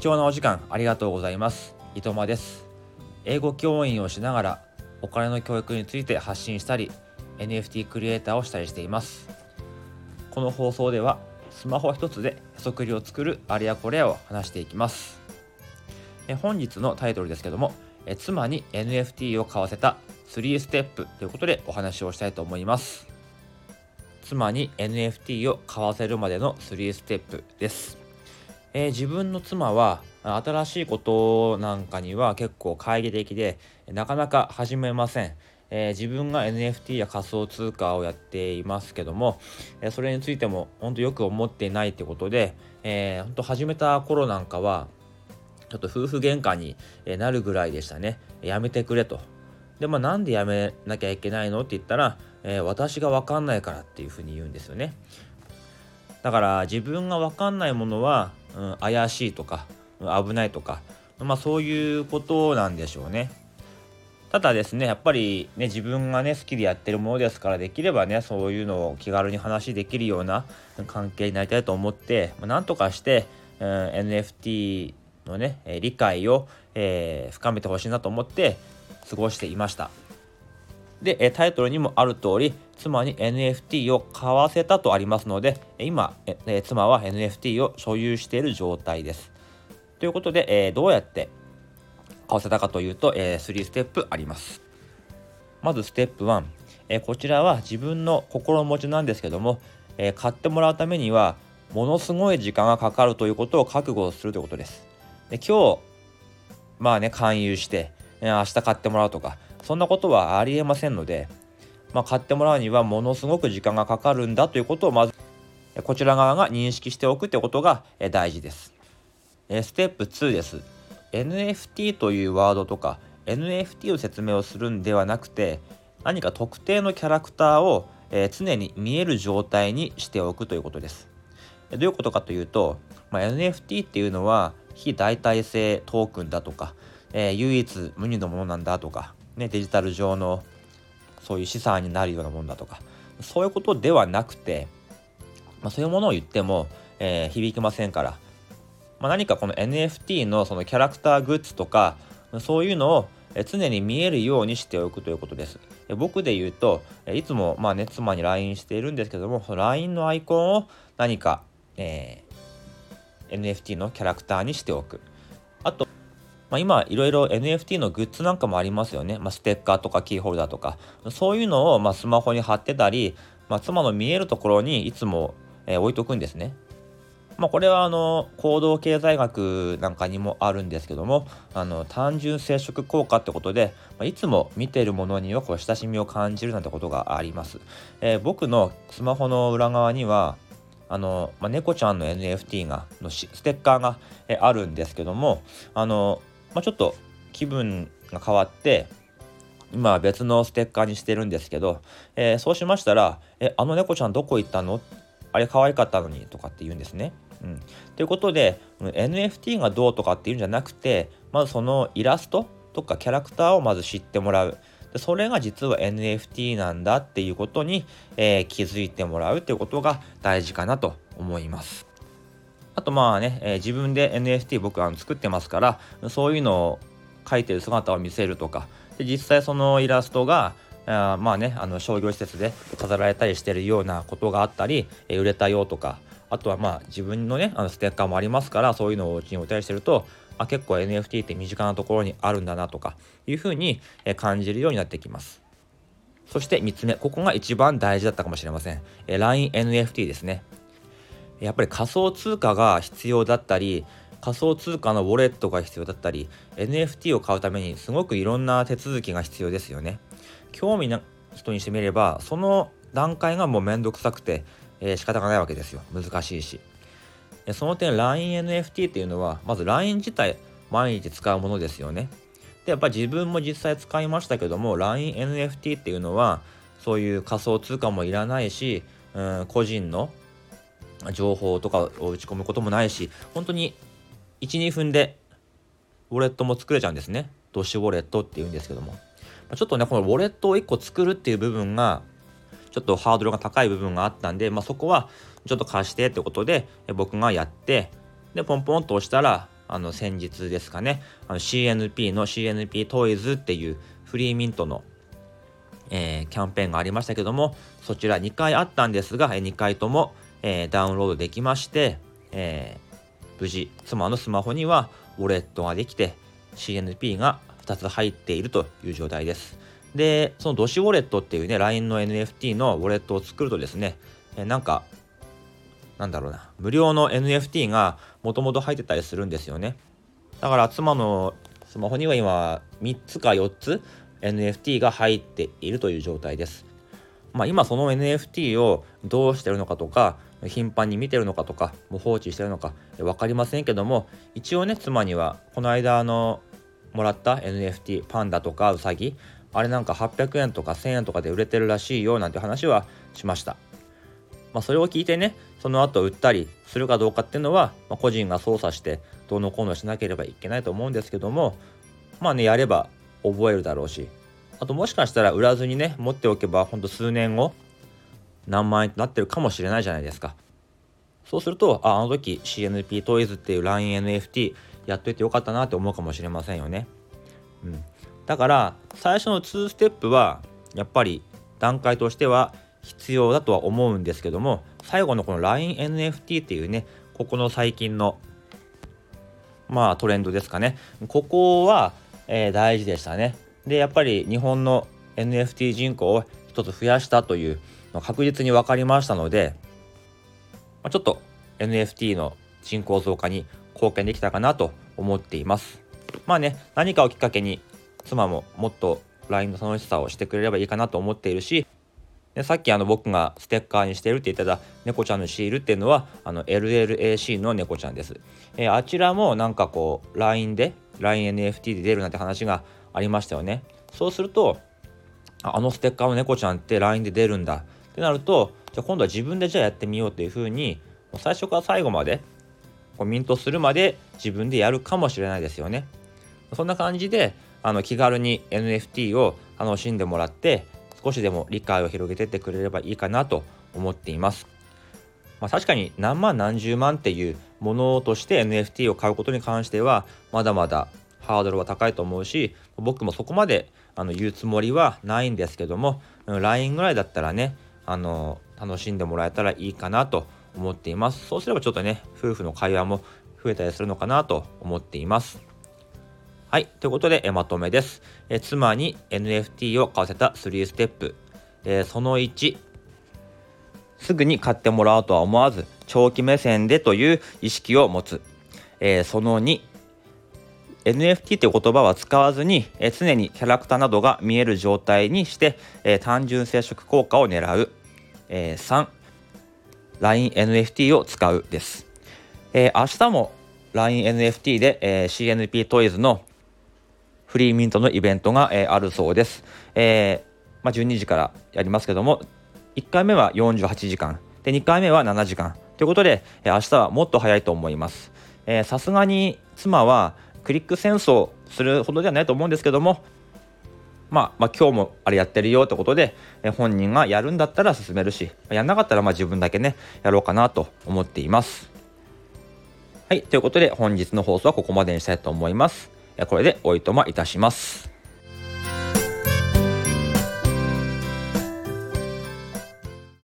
貴重なお時間ありがとうございます。伊藤間です。英語教員をしながらお金の教育について発信したり NFT クリエイターをしたりしています。この放送ではスマホ一つでへそくりを作るあれやこれやを話していきます。え本日のタイトルですけどもえ妻に NFT を買わせた3ステップということでお話をしたいと思います。妻に NFT を買わせるまでの3ステップです、えー、自分の妻は新しいことなんかには結構懐疑的でなかなか始めません、えー、自分が NFT や仮想通貨をやっていますけども、えー、それについても本当よく思っていないってことで、えー、本当始めた頃なんかはちょっと夫婦喧嘩になるぐらいでしたね。やめてくれと。でまあなんでやめなきゃいけないのって言ったら、えー、私が分かんないからっていうふうに言うんですよね。だから自分が分かんないものは、うん、怪しいとか危ないとかまあそういうことなんでしょうね。ただですねやっぱりね自分がね好きでやってるものですからできればねそういうのを気軽に話できるような関係になりたいと思ってなんとかして、うん、NFT のね理解を、えー、深めてほしいなと思って過ごしていました。でタイトルにもある通り妻に NFT を買わせたとありますので今妻は NFT を所有している状態です。ということでどうやって買わせたかというと3ステップあります。まずステップ1こちらは自分の心持ちなんですけどもえ買ってもらうためにはものすごい時間がかかるということを覚悟するということです。で今日まあね勧誘して明日買ってもらうとかそんなことはありえませんので、まあ、買ってもらうにはものすごく時間がかかるんだということをまずこちら側が認識しておくということが大事です。ステップ2です。NFT というワードとか NFT を説明をするんではなくて何か特定のキャラクターを常に見える状態にしておくということです。どういうことかというと、まあ、NFT っていうのは非代替性トークンだとかえー、唯一無二のものなんだとか、ね、デジタル上のそういう資産になるようなものだとかそういうことではなくて、まあ、そういうものを言っても、えー、響きませんから、まあ、何かこの NFT のそのキャラクターグッズとかそういうのを常に見えるようにしておくということです。僕で言うといつもまあね妻に LINE しているんですけども LINE のアイコンを何か、えー、NFT のキャラクターにしておく。あとまあ、今いろいろ NFT のグッズなんかもありますよね、まあ、ステッカーとかキーホルダーとかそういうのをまスマホに貼ってたり、まあ、妻の見えるところにいつも、えー、置いとくんですね。まあ、これはあの行動経済学なんかにもあるんですけどもあの単純接触効果ってことで、まあ、いつも見ているものにはこう親しみを感じるなんてことがあります。えー、僕のスマホの裏側にはあの、まあ、猫ちゃんの NFT がのステッカーが、えあるんですけどもあのまあ、ちょっと気分が変わって今は別のステッカーにしてるんですけど、えー、そうしましたら「えあの猫ちゃんどこ行ったの?」あれ可愛かったのにとかって言うんですね。うん、ということで NFT がどうとかっていうんじゃなくてまずそのイラストとかキャラクターをまず知ってもらうでそれが実は NFT なんだっていうことに、えー、気づいてもらうっていうことが大事かなと思います。あとまあね、えー、自分で NFT 僕あの作ってますからそういうのを描いてる姿を見せるとかで実際そのイラストがあまあねあの商業施設で飾られたりしてるようなことがあったり、えー、売れたよとかあとはまあ自分のねあのステッカーもありますからそういうのをうちに置いたりしてるとあ結構 NFT って身近なところにあるんだなとかいうふうに感じるようになってきます。そして3つ目、ここが一番大事だったかもしれません。LINENFT ですね。やっぱり仮想通貨が必要だったり仮想通貨のウォレットが必要だったり NFT を買うためにすごくいろんな手続きが必要ですよね。興味な人にしてみればその段階がもうめんどくさくて、えー、仕方がないわけですよ。難しいし。その点 LINENFT っていうのはまず LINE 自体毎日使うものですよね。でやっぱ自分も実際使いましたけども LINENFT っていうのはそういう仮想通貨もいらないし、うん、個人の情報とかを打ち込むこともないし本当に12分でウォレットも作れちゃうんですね。ドッシュウォレットっていうんですけども。ちょっとねこのウォレットを1個作るっていう部分がちょっとハードルが高い部分があったんで、まあ、そこはちょっと貸してってことで僕がやってでポンポンと押したらあの先日ですかねあの CNP の CNP トイズっていうフリーミントの、えー、キャンペーンがありましたけどもそちら2回あったんですが2回とも、えー、ダウンロードできまして、えー、無事妻のスマホにはウォレットができて CNP が2つ入っているという状態です。で、そのドシウォレットっていうね、LINE の NFT のウォレットを作るとですね、えなんか、なんだろうな、無料の NFT がもともと入ってたりするんですよね。だから妻のスマホには今3つか4つ NFT が入っているという状態です。まあ、今その NFT をどうしてるのかとか頻繁に見てるのかとかもう放置してるのか分かりませんけども一応ね妻にはこの間あのもらった NFT パンダとかウサギあれなんか800円とか1000円とかで売れてるらしいよなんて話はしました。まあ、それを聞いてねその後売ったりするかどうかっていうのは、まあ、個人が操作してどうのこうのしなければいけないと思うんですけどもまあねやれば覚えるだろうしあともしかしたら売らずにね持っておけばほんと数年後何万円となってるかもしれないじゃないですか。そうするとああの時 CNP トイズっていう LINENFT やっといてよかったなって思うかもしれませんよね。うん。だから最初の2ステップはやっぱり段階としては必要だとは思うんですけども最後のこの LINENFT っていうねここの最近のまあトレンドですかね。ここは、えー、大事でしたね。でやっぱり日本の NFT 人口を一つ増やしたという確実に分かりましたので、まあ、ちょっと NFT の人口増加に貢献できたかなと思っていますまあね何かをきっかけに妻ももっと LINE の楽しさをしてくれればいいかなと思っているしでさっきあの僕がステッカーにしてるって言ってた猫ちゃんのシールっていうのはあの LLAC の猫ちゃんです。えー、あちらもなんかこう LINE で LINENFT で出るなんて話がありましたよね。そうするとあのステッカーの猫ちゃんって LINE で出るんだってなるとじゃあ今度は自分でじゃあやってみようっていうふうに最初から最後までこうミントするまで自分でやるかもしれないですよね。そんな感じであの気軽に NFT を楽しんでもらって少しでも理解を広げてってくれればいいかなと思っています。まあ、確かに何万何十万っていうものとして NFT を買うことに関してはまだまだハードルは高いと思うし僕もそこまであの言うつもりはないんですけども LINE ぐらいだったらねあの楽しんでもらえたらいいかなと思っていますそうすればちょっとね夫婦の会話も増えたりするのかなと思っていますはい。ということで、えまとめです。え妻に NFT を買わせた3ステップ。えその1、すぐに買ってもらおうとは思わず、長期目線でという意識を持つ。えその2、NFT という言葉は使わずに、え常にキャラクターなどが見える状態にして、え単純接触効果を狙う。え3、LINENFT を使うです。え明日も LINENFT で、え CNP トイズのフリーミントのイベントが、えー、あるそうです。えー、まあ、12時からやりますけども、1回目は48時間、で2回目は7時間ということで、えー、明日はもっと早いと思います。さすがに妻はクリック戦争するほどではないと思うんですけども、まあ、まあ、今日もあれやってるよってことで、え本人がやるんだったら進めるし、やんなかったらまあ自分だけね、やろうかなと思っています。はい、ということで本日の放送はここまでにしたいと思います。これでおいとまいたします。